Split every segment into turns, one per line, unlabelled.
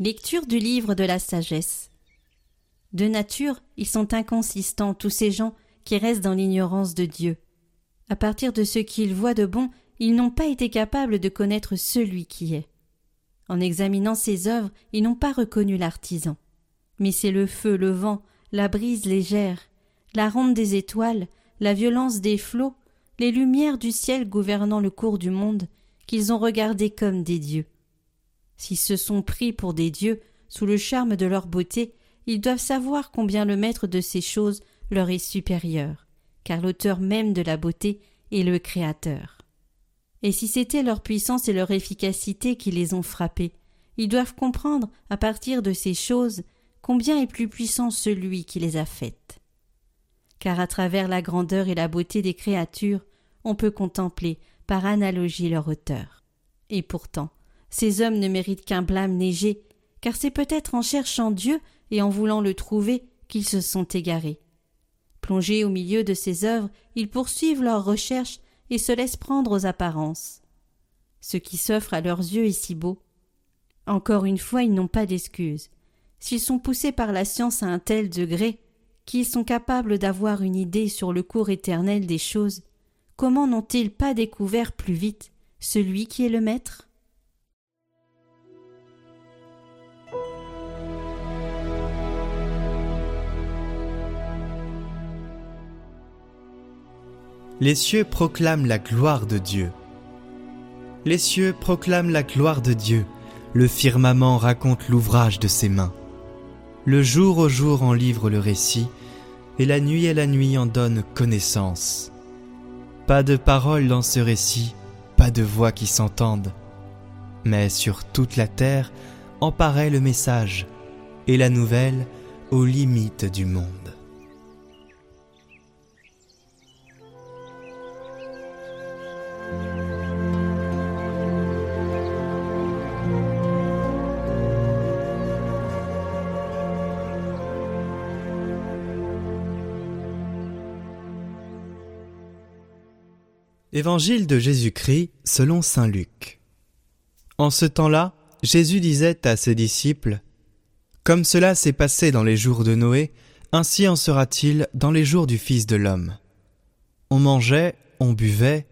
Lecture du livre de la sagesse. De nature, ils sont inconsistants, tous ces gens qui restent dans l'ignorance de Dieu. À partir de ce qu'ils voient de bon, ils n'ont pas été capables de connaître celui qui est. En examinant ses œuvres, ils n'ont pas reconnu l'artisan. Mais c'est le feu, le vent, la brise légère, la ronde des étoiles, la violence des flots, les lumières du ciel gouvernant le cours du monde, qu'ils ont regardés comme des dieux. S'ils se sont pris pour des dieux, sous le charme de leur beauté, ils doivent savoir combien le maître de ces choses leur est supérieur, car l'auteur même de la beauté est le Créateur. Et si c'était leur puissance et leur efficacité qui les ont frappés, ils doivent comprendre, à partir de ces choses, combien est plus puissant celui qui les a faites. Car à travers la grandeur et la beauté des créatures, on peut contempler, par analogie, leur auteur. Et pourtant, ces hommes ne méritent qu'un blâme léger, car c'est peut-être en cherchant Dieu et en voulant le trouver qu'ils se sont égarés. Plongés au milieu de ces œuvres, ils poursuivent leurs recherches et se laissent prendre aux apparences. Ce qui s'offre à leurs yeux est si beau. Encore une fois, ils n'ont pas d'excuse. S'ils sont poussés par la science à un tel degré, qu'ils sont capables d'avoir une idée sur le cours éternel des choses, comment n'ont-ils pas découvert plus vite celui qui est le maître?
Les cieux proclament la gloire de Dieu. Les cieux proclament la gloire de Dieu, le firmament raconte l'ouvrage de ses mains. Le jour au jour en livre le récit, et la nuit à la nuit en donne connaissance. Pas de paroles dans ce récit, pas de voix qui s'entendent, mais sur toute la terre en paraît le message, et la nouvelle aux limites du monde. Évangile de Jésus-Christ selon Saint Luc. En ce temps-là, Jésus disait à ses disciples Comme cela s'est passé dans les jours de Noé, ainsi en sera-t-il dans les jours du Fils de l'homme. On mangeait, on buvait,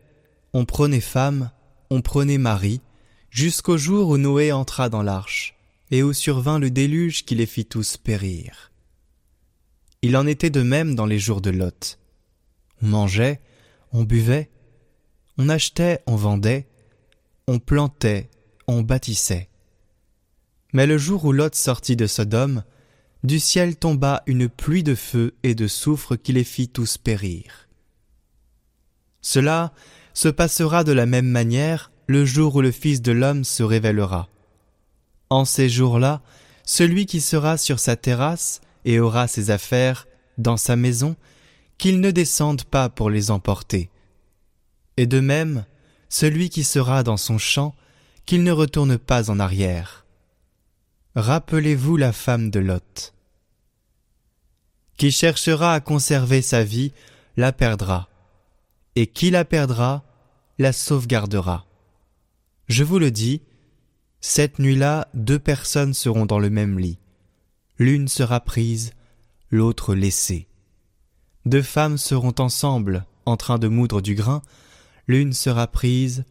on prenait femme, on prenait mari, jusqu'au jour où Noé entra dans l'arche, et où survint le déluge qui les fit tous périr. Il en était de même dans les jours de Lot. On mangeait, on buvait, on achetait, on vendait, on plantait, on bâtissait. Mais le jour où Lot sortit de Sodome, du ciel tomba une pluie de feu et de soufre qui les fit tous périr. Cela se passera de la même manière le jour où le Fils de l'homme se révélera. En ces jours-là, celui qui sera sur sa terrasse et aura ses affaires dans sa maison, qu'il ne descende pas pour les emporter, et de même, celui qui sera dans son champ, qu'il ne retourne pas en arrière. Rappelez-vous la femme de Lot. Qui cherchera à conserver sa vie, la perdra, et qui la perdra, la sauvegardera. Je vous le dis, cette nuit-là, deux personnes seront dans le même lit. L'une sera prise, l'autre laissée. Deux femmes seront ensemble, en train de moudre du grain, l'une sera prise,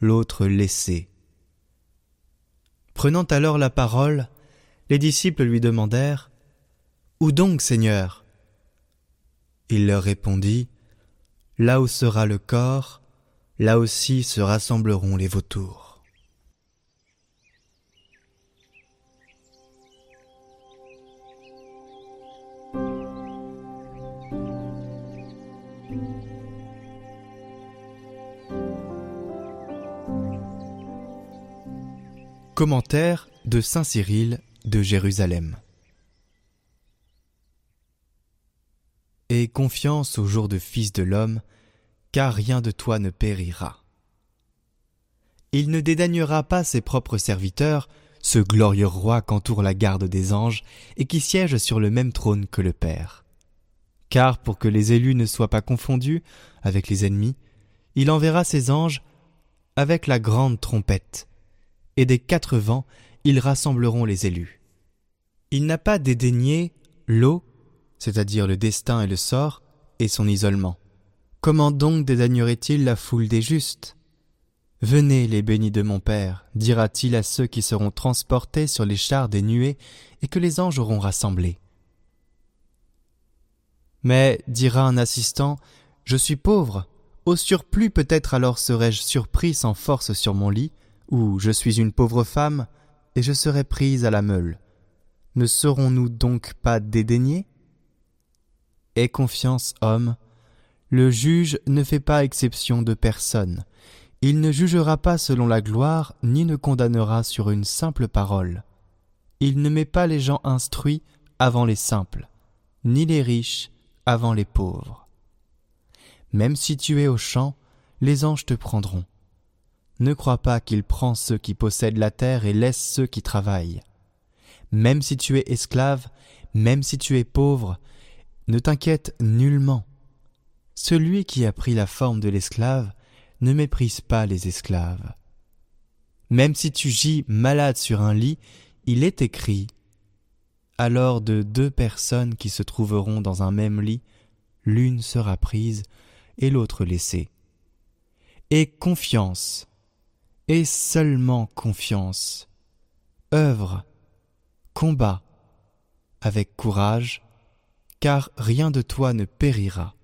l'autre laissée. Prenant alors la parole, les disciples lui demandèrent Où donc, Seigneur? Il leur répondit Là où sera le corps, là aussi se rassembleront les vautours. Commentaire de Saint Cyril de Jérusalem. Aie confiance au jour de Fils de l'homme, car rien de toi ne périra. Il ne dédaignera pas ses propres serviteurs, ce glorieux roi qu'entoure la garde des anges et qui siège sur le même trône que le Père. Car pour que les élus ne soient pas confondus avec les ennemis, il enverra ses anges avec la grande trompette, et des quatre vents ils rassembleront les élus. Il n'a pas dédaigné l'eau, c'est-à-dire le destin et le sort, et son isolement. Comment donc dédaignerait-il la foule des justes? Venez, les bénis de mon Père, dira-t-il à ceux qui seront transportés sur les chars des nuées et que les anges auront rassemblés. Mais, dira un assistant, je suis pauvre, au surplus peut-être alors serais-je surpris sans force sur mon lit, ou je suis une pauvre femme, et je serai prise à la meule. Ne serons-nous donc pas dédaignés? Aie confiance, homme, le juge ne fait pas exception de personne. Il ne jugera pas selon la gloire, ni ne condamnera sur une simple parole. Il ne met pas les gens instruits avant les simples, ni les riches avant les pauvres. Même si tu es au champ, les anges te prendront. Ne crois pas qu'il prend ceux qui possèdent la terre et laisse ceux qui travaillent. Même si tu es esclave, même si tu es pauvre, ne t'inquiète nullement. Celui qui a pris la forme de l'esclave ne méprise pas les esclaves. Même si tu gis malade sur un lit, il est écrit Alors de deux personnes qui se trouveront dans un même lit, l'une sera prise et l'autre laissée. Et confiance, et seulement confiance, œuvre, combat, avec courage, car rien de toi ne périra.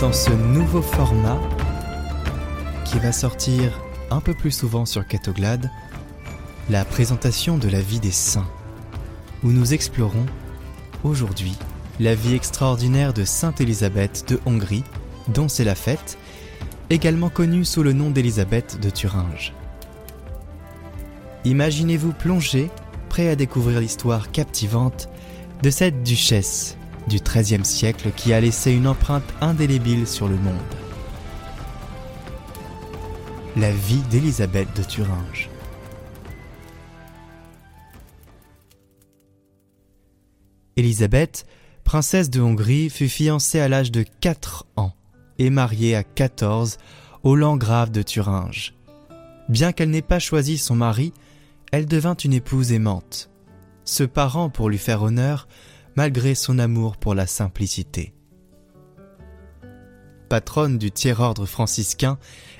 Dans ce nouveau format qui va sortir un peu plus souvent sur Catoglade, la présentation de la vie des saints, où nous explorons aujourd'hui la vie extraordinaire de Sainte Élisabeth de Hongrie, dont c'est la fête, également connue sous le nom d'Élisabeth de Thuringe. Imaginez-vous plonger, prêt à découvrir l'histoire captivante de cette duchesse du XIIIe siècle qui a laissé une empreinte indélébile sur le monde. La vie d'Élisabeth de Thuringe. Élisabeth, princesse de Hongrie, fut fiancée à l'âge de 4 ans et mariée à 14 au Landgrave de Thuringe. Bien qu'elle n'ait pas choisi son mari, elle devint une épouse aimante. Ce parent, pour lui faire honneur, malgré son amour pour la simplicité. Patronne du tiers-ordre franciscain,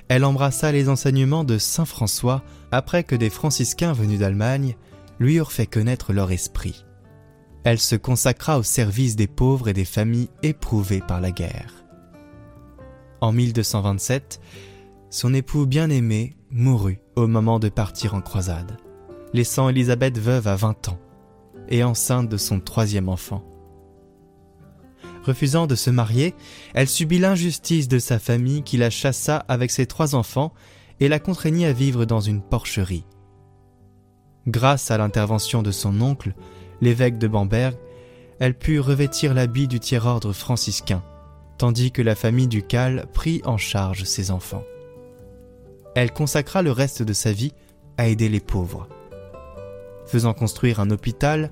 elle embrassa les enseignements de Saint François après que des franciscains venus d'Allemagne lui eurent fait connaître leur esprit. Elle se consacra au service des pauvres et des familles éprouvées par la guerre. En 1227, son époux bien-aimé mourut au moment de partir en croisade, laissant Élisabeth veuve à 20 ans et enceinte de son troisième enfant. Refusant de se marier, elle subit l'injustice de sa famille qui la chassa avec ses trois enfants et la contraignit à vivre dans une porcherie. Grâce à l'intervention de son oncle, l'évêque de Bamberg, elle put revêtir l'habit du tiers-ordre franciscain, tandis que la famille ducale prit en charge ses enfants. Elle consacra le reste de sa vie à aider les pauvres faisant construire un hôpital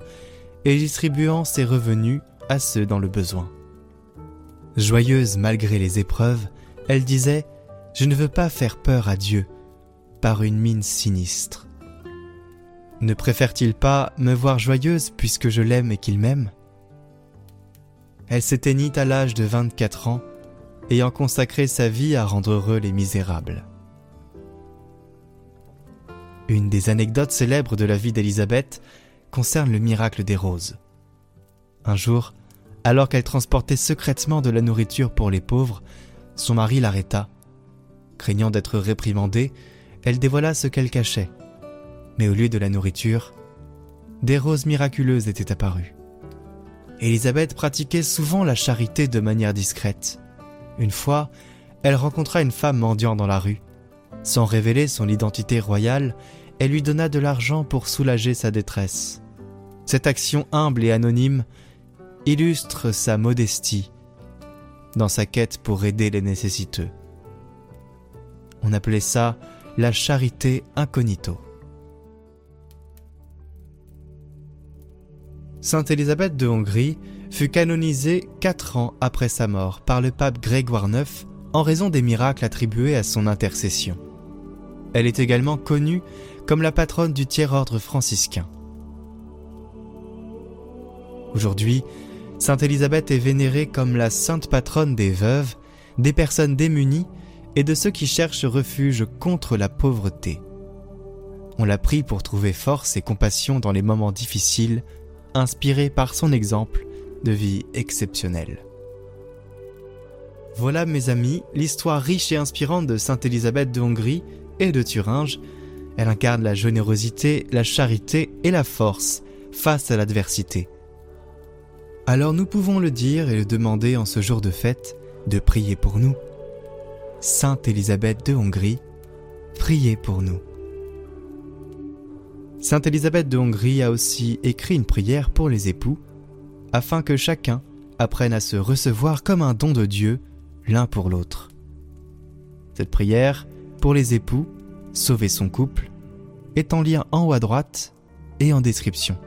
et distribuant ses revenus à ceux dans le besoin. Joyeuse malgré les épreuves, elle disait ⁇ Je ne veux pas faire peur à Dieu ⁇ par une mine sinistre. Ne préfère-t-il pas me voir joyeuse puisque je l'aime et qu'il m'aime? Elle s'éteignit à l'âge de 24 ans, ayant consacré sa vie à rendre heureux les misérables. Une des anecdotes célèbres de la vie d'Élisabeth concerne le miracle des roses. Un jour, alors qu'elle transportait secrètement de la nourriture pour les pauvres, son mari l'arrêta. Craignant d'être réprimandée, elle dévoila ce qu'elle cachait. Mais au lieu de la nourriture, des roses miraculeuses étaient apparues. Élisabeth pratiquait souvent la charité de manière discrète. Une fois, elle rencontra une femme mendiant dans la rue. Sans révéler son identité royale, elle lui donna de l'argent pour soulager sa détresse. Cette action humble et anonyme illustre sa modestie dans sa quête pour aider les nécessiteux. On appelait ça la charité incognito. Sainte Élisabeth de Hongrie fut canonisée quatre ans après sa mort par le pape Grégoire IX en raison des miracles attribués à son intercession. Elle est également connue comme la patronne du tiers-ordre franciscain. Aujourd'hui, Sainte Élisabeth est vénérée comme la sainte patronne des veuves, des personnes démunies et de ceux qui cherchent refuge contre la pauvreté. On l'a prie pour trouver force et compassion dans les moments difficiles, inspirée par son exemple de vie exceptionnelle. Voilà mes amis, l'histoire riche et inspirante de Sainte Élisabeth de Hongrie de Thuringe. Elle incarne la générosité, la charité et la force face à l'adversité. Alors nous pouvons le dire et le demander en ce jour de fête de prier pour nous. Sainte Élisabeth de Hongrie, priez pour nous. Sainte Élisabeth de Hongrie a aussi écrit une prière pour les époux, afin que chacun apprenne à se recevoir comme un don de Dieu l'un pour l'autre. Cette prière, pour les époux, sauver son couple, est en lien en haut à droite et en description.